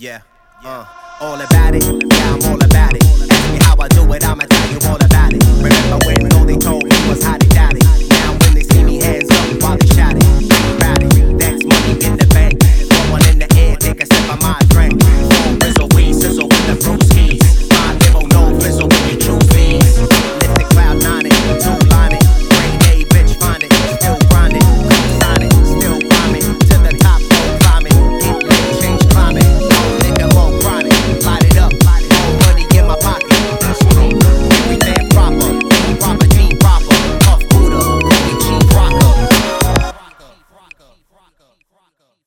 Yeah, uh, all about it. Yeah,